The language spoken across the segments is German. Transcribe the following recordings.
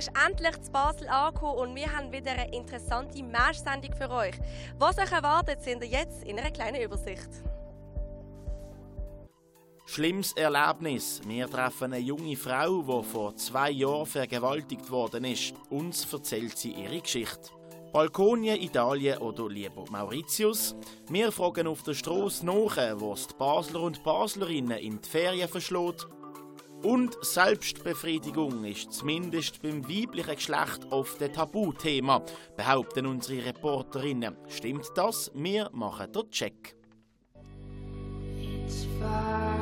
ist endlich zu Basel angekommen und wir haben wieder eine interessante Marschsendung für euch. Was euch erwartet, sind ihr jetzt in einer kleinen Übersicht. Schlimmes Erlebnis. Wir treffen eine junge Frau, die vor zwei Jahren vergewaltigt worden ist. Uns erzählt sie ihre Geschichte. Balkonien, Italien oder lieber Mauritius. Wir fragen auf der Straße nach, wo es die Basler und Baslerinnen in die Ferien verschlägt. Und Selbstbefriedigung ist zumindest beim weiblichen Geschlecht oft ein Tabuthema, behaupten unsere Reporterinnen. Stimmt das? Wir machen den Check. It's far.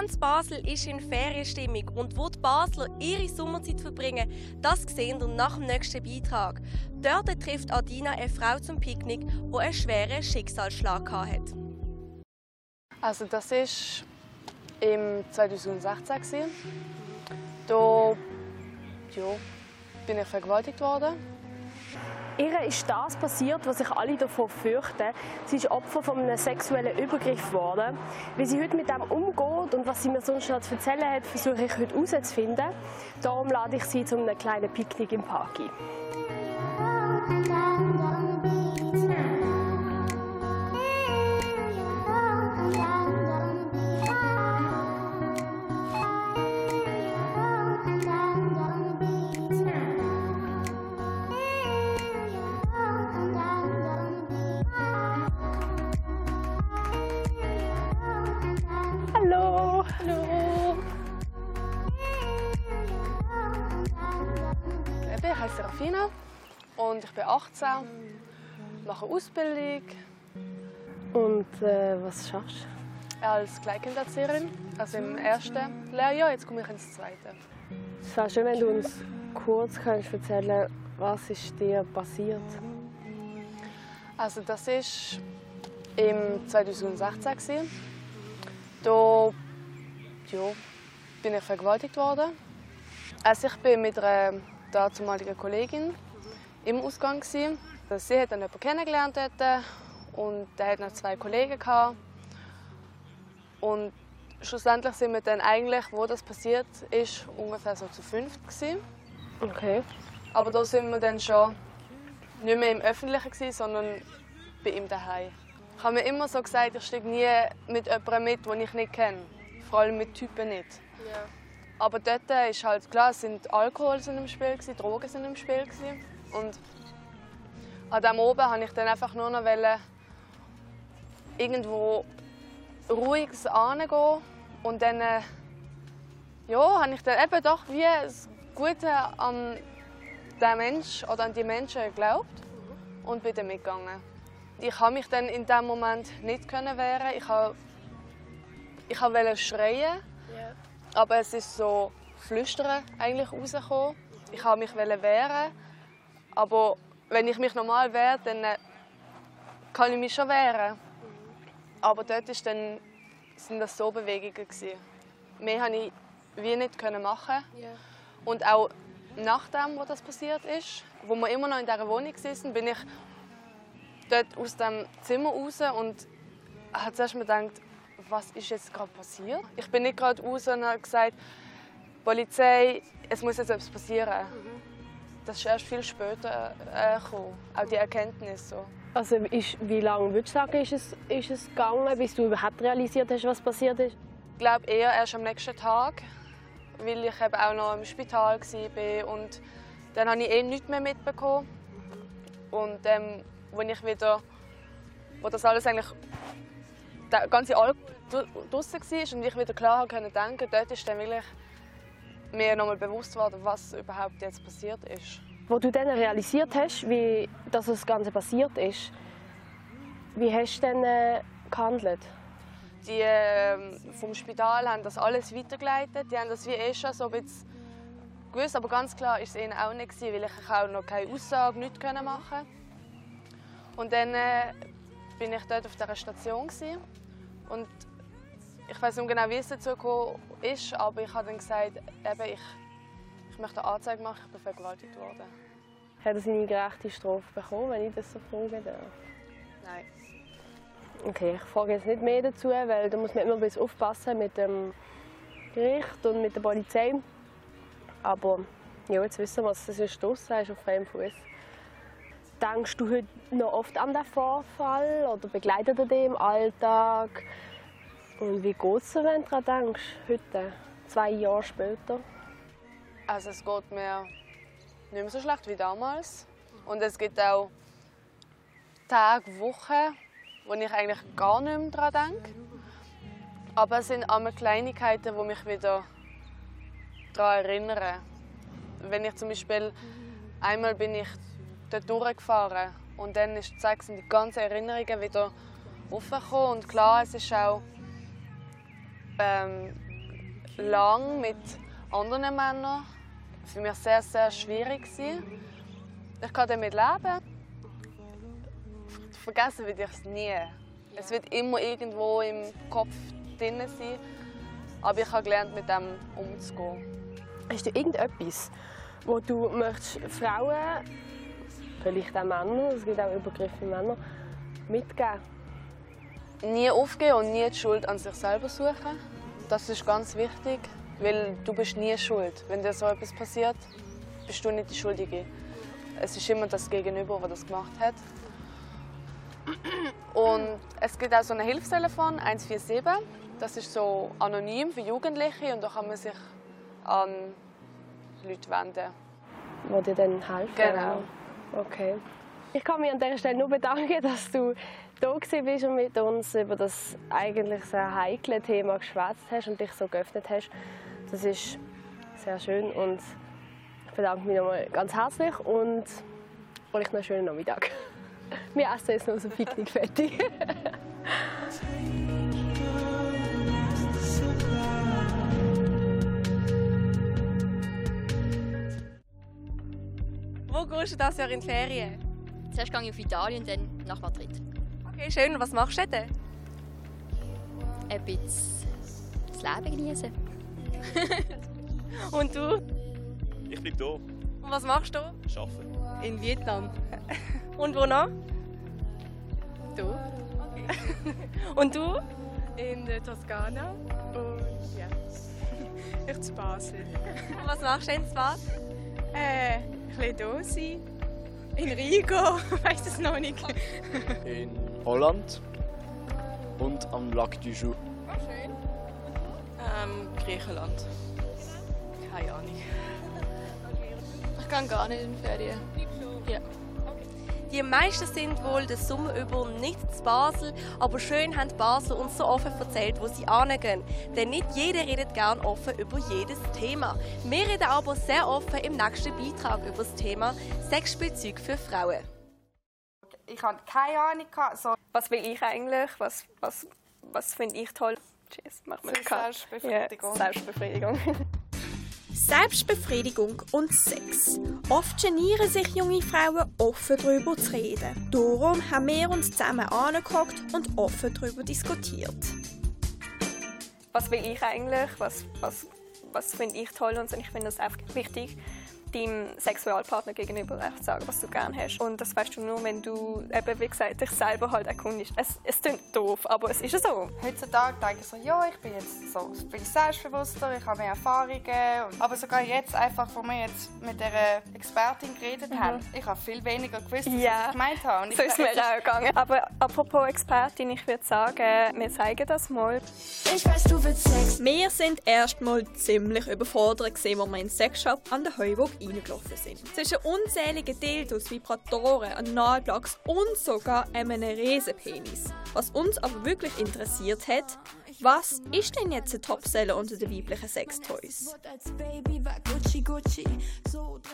Ganz Basel ist in Ferienstimmung und wo die Basler ihre Sommerzeit verbringen, das sehen wir nach dem nächsten Beitrag. Dort trifft Adina eine Frau zum Picknick, die einen schweren Schicksalsschlag hatte. Also das ist im 2016 Da ja, bin ich vergewaltigt worden Ihr ist das passiert, was sich alle davor fürchten. Sie ist Opfer von einem sexuellen Übergriff geworden. Wie sie heute mit dem umgeht und was sie mir sonst noch zu erzählen hat, versuche ich heute herauszufinden. Darum lade ich sie zu einem kleinen Picknick im Park ein. Und ich bin 18, mache Ausbildung. Und äh, was schaffst du? Als Kleinkinderzieherin, also im ersten Lehrjahr, jetzt komme ich ins zweite. Es wäre schön, wenn du uns kurz kannst erzählen was ist dir passiert? Also das war im 2016 Da ja, bin ich vergewaltigt worden. Also ich bin mit einer damaligen Kollegin im Ausgang. Gewesen. Sie hat dann jemanden kennengelernt dort und der hat noch zwei Kollegen. Gehabt. Und schlussendlich sind wir dann eigentlich, wo das passiert ist, ungefähr so zu fünft. Gewesen. Okay. Aber da sind wir dann schon nicht mehr im Öffentlichen, gewesen, sondern bei ihm daheim. Ich habe mir immer so gesagt, ich steige nie mit jemandem mit, den ich nicht kenne. Vor allem mit Typen nicht. Ja. Aber dort ist halt klar, sind Alkohol sind im Spiel, Drogen sind im Spiel. Und an diesem Oben wollte ich dann einfach nur noch irgendwo ruhig hingehen. Und dann äh, ja, habe ich dann eben doch wie das Gute an den Menschen oder an die Menschen geglaubt und bin dann mitgegangen. Ich habe mich dann in diesem Moment nicht wehren. Ich habe ich wollte schreien, yeah. Aber es ist so flüstern eigentlich rausgekommen. Ich habe mich wehren aber wenn ich mich normal wehre, dann äh, kann ich mich schon wehren. Aber dort ist dann, sind das so Bewegungen. Gewesen. Mehr konnte ich wie nicht machen. Yeah. Und auch nachdem, wo das passiert ist, wo wir immer noch in dieser Wohnung sitzen, bin ich dort aus dem Zimmer raus und habe zuerst mir gedacht, was ist jetzt gerade passiert? Ich bin nicht gerade raus und habe gesagt, Polizei, es muss jetzt etwas passieren. Mhm das ist erst viel später äh, gekommen, auch die Erkenntnis. So. Also ist, wie lange würdest du sagen, ist es, ist es gegangen, bis du überhaupt realisiert hast, was passiert ist? Ich glaube eher erst am nächsten Tag, weil ich eben auch noch im Spital war und dann habe ich eh nichts mehr mitbekommen. Und ähm, als ich wieder, wo das alles eigentlich, der ganze draußen war und ich wieder klar konnte denken, dort ist dann wirklich mir nochmal bewusst worden, was überhaupt jetzt passiert ist. Wo du dann realisiert hast, wie dass das Ganze passiert ist, wie hast du dann äh, gehandelt? Die äh, vom Spital haben das alles weitergeleitet. Die haben das wie eh schon so ein gewusst, aber ganz klar war es ihnen auch nicht, weil ich auch noch keine Aussage nicht machen konnte. Und dann äh, bin ich dort auf dieser Station und ich weiß nicht genau, wie es dazu gekommen ist, aber ich habe dann gesagt, eben, ich, ich möchte eine Anzeige machen, ich bin vergewaltigt worden. Hat er seine gerechte Strafe bekommen, wenn ich das so fragen darf? Nein. Okay, ich frage jetzt nicht mehr dazu, weil da muss man immer ein bisschen aufpassen mit dem Gericht und mit der Polizei. Aber ja, jetzt wissen wir, was das ist draussen ist auf freiem Fuß. Denkst du heute noch oft an den Vorfall oder begleitet er dich im Alltag? Und wie geht es dir, wenn du daran denkst, heute, zwei Jahre später? Also es geht mir nicht mehr so schlecht wie damals. Und es gibt auch Tage, Wochen, wo ich eigentlich gar nicht mehr daran denke. Aber es sind immer Kleinigkeiten, die mich wieder daran erinnern. Wenn ich zum Beispiel einmal bin ich dort durchgefahren und dann sind die ganzen Erinnerungen wieder aufgekommen. Und klar, es ist auch ähm, lang mit anderen Männern für mich sehr, sehr schwierig gewesen. Ich kann damit leben. Vergessen würde ich es nie. Es wird immer irgendwo im Kopf drin sein. Aber ich habe gelernt, mit dem umzugehen. Hast du irgendetwas, wo du möchtest Frauen, vielleicht auch Männer, es gibt auch Übergriffe Männer, mitgeben? Nie aufgeben und nie die Schuld an sich selber suchen. Das ist ganz wichtig, weil du bist nie schuld. Wenn dir so etwas passiert, bist du nicht die Schuldige. Es ist immer das Gegenüber, das das gemacht hat. Und es gibt auch so ein Hilfstelefon 147. Das ist so anonym für Jugendliche und da kann man sich an Leute wenden. Die dir dann helfen? Genau. Okay. Ich kann mich an dieser Stelle nur bedanken, dass du da bist und mit uns über das eigentlich sehr heikle Thema geschwätzt hast und dich so geöffnet hast. Das ist sehr schön und ich bedanke mich nochmal ganz herzlich und euch noch einen schönen Nachmittag. Wir essen jetzt noch so Picknick fertig. Wo gehst du das Jahr in die Ferien? Zuerst gehe ich auf Italien, dann nach Madrid. Okay, schön. Was machst du denn? Ein bisschen das Leben genießen. Und du? Ich bleibe hier. Und was machst du? Arbeiten. In Vietnam. Und wo noch? Du? Und du? In der Toskana. Und ja. Ich zu Basel. Und was machst du in Basel? Äh, ein bisschen da sein. In Rigo, weiß es noch nicht. in Holland und am Lac du Joux. Oh, schön. Ähm, Griechenland. Keine Ahnung. Ich gehe gar nicht in Ferien. Ja. Die meisten sind wohl den Sommer über nicht zu Basel, aber schön haben die Basler uns so offen erzählt, wo sie angehen. Denn nicht jeder redet gern offen über jedes Thema. Wir reden aber sehr offen im nächsten Beitrag über das Thema Sexspielzeug für Frauen. Ich hatte keine Ahnung. So. Was will ich eigentlich? Was, was, was finde ich toll? Tschüss, mach mal Selbstbefriedigung. Ja, Selbstbefriedigung. Selbstbefriedigung und Sex. Oft genieren sich junge Frauen, offen darüber zu reden. Darum haben wir uns zusammen angeguckt und offen darüber diskutiert. Was will ich eigentlich? Was, was, was finde ich toll? Und ich finde es einfach wichtig, deinem Sexualpartner gegenüber echt sagen, was du gerne hast. Und das weißt du nur, wenn du eben, wie gesagt, dich selber halt erkundest. Es, es klingt doof, aber es ist so. Heutzutage denke ich so, ja, ich bin jetzt so viel selbstbewusster, ich habe mehr Erfahrungen. Aber sogar jetzt, einfach, wo wir jetzt mit der Expertin geredet mhm. haben, ich habe viel weniger gewusst, als ja. ich gemeint habe. Und so ist mir auch gegangen. Aber apropos Expertin, ich würde sagen, wir zeigen das mal. Ich weiß, du willst Sex. Wir sind erstmal ziemlich überfordert, als wir in Sexshop an der Heuburg reingelaufen sind. Zwischen unzähligen Dildos, Vibratoren, Analplugs und sogar einem Riesenpenis. Was uns aber wirklich interessiert hat, was ist denn jetzt ein Topseller unter den weiblichen Sextoys?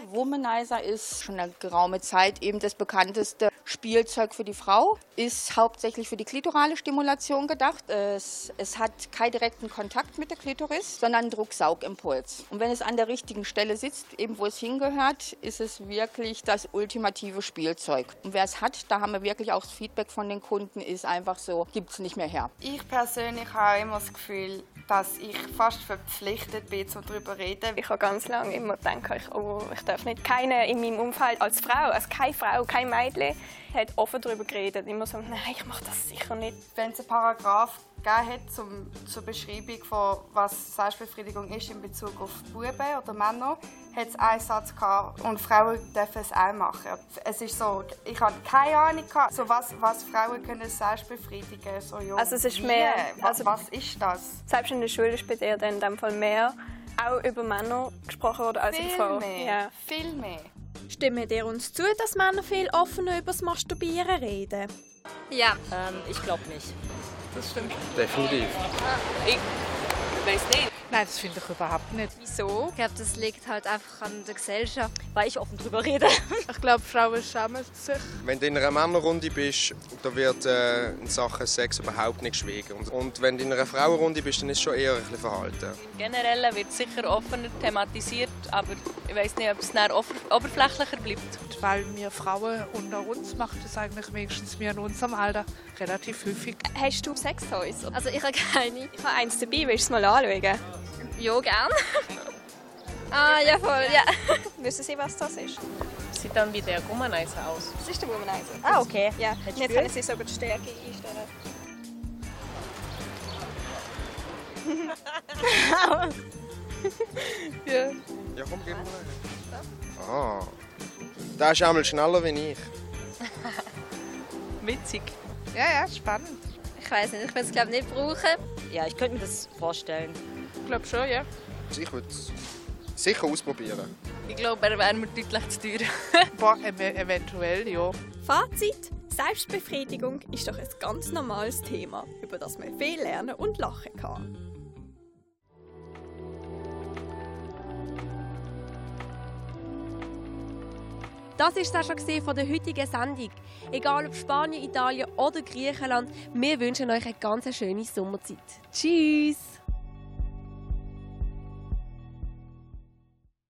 Womanizer ist schon eine geraume Zeit eben das bekannteste Spielzeug für die Frau. Ist hauptsächlich für die klitorale Stimulation gedacht. Es, es hat keinen direkten Kontakt mit der Klitoris, sondern einen Drucksaugimpuls. Und wenn es an der richtigen Stelle sitzt, eben wo es hingehört, ist es wirklich das ultimative Spielzeug. Und wer es hat, da haben wir wirklich auch das Feedback von den Kunden, ist einfach so, gibt es nicht mehr her. Ich persönlich habe immer das Gefühl, dass ich fast verpflichtet bin, um darüber zu reden. Ich habe ganz lange immer gedacht, ich, oh, ich darf nicht. Keine in meinem Umfeld als Frau, als keine Frau, kein Mädchen, hat offen darüber geredet. Immer so, nein, ich mache das sicher nicht. Wenn es einen Paragraph gegeben hat zum, zur Beschreibung von was Selbstbefriedigung ist in Bezug auf Buben oder Männer, hat es einen Satz gehabt und Frauen dürfen es auch machen. Es ist so, ich habe keine Ahnung gehabt, so was, was Frauen können selbst befriedigen. So, ja, also es ist mehr. Was, Also, was ist das? Selbst in der Schule ist bei dir dann in dem Fall mehr auch über Männer gesprochen worden als Viel über Frauen. mehr. Ja. Viel mehr. Stimmt ihr uns zu, dass Männer viel offener über das Masturbieren reden? Ja. Ähm, ich glaube nicht. Das stimmt. Definitiv. Ich weiß nicht. Nein, das finde ich überhaupt nicht. Wieso? Ich glaube, das liegt halt einfach an der Gesellschaft, weil ich offen drüber rede. Ich glaube, Frauen schämen sich. Wenn du in einer Männerrunde bist, da wird äh, in Sachen Sex überhaupt nicht geschwiegen. Und, und wenn du in einer Frauenrunde bist, dann ist es schon eher ein bisschen verhalten. Generell wird sicher offener thematisiert, aber ich weiß nicht, ob es dann ober oberflächlicher bleibt. Weil wir Frauen unter uns machen das eigentlich wenigstens wir in unserem Alter relativ häufig. Hast du Sextoys? Also ich habe keine. Ich habe eins dabei, willst du es mal anschauen? Ja, gern. ah, ja voll, ja. Wissen Sie, was das ist? Sieht dann wie der Womanizer aus. Das ist der Womanizer. Ah, okay. Ja, jetzt Spiel? können Sie sogar die Stärke einstellen. ja. Ja, komm, gib mal Ah. Der ist einmal schneller wie ich. Witzig. Ja, ja, spannend. Ich weiß nicht, ich würde es glaube nicht brauchen. Ja, ich könnte mir das vorstellen. Ich glaube schon, ja. Also ich würde es sicher ausprobieren. Ich glaube, er wäre mir deutlich zu teuer. Boah, ev eventuell, ja. Fazit: Selbstbefriedigung ist doch ein ganz normales Thema, über das man viel lernen und lachen kann. Das war es auch schon gesehen von der heutigen Sendung. Egal ob Spanien, Italien oder Griechenland, wir wünschen euch eine ganz schöne Sommerzeit. Tschüss!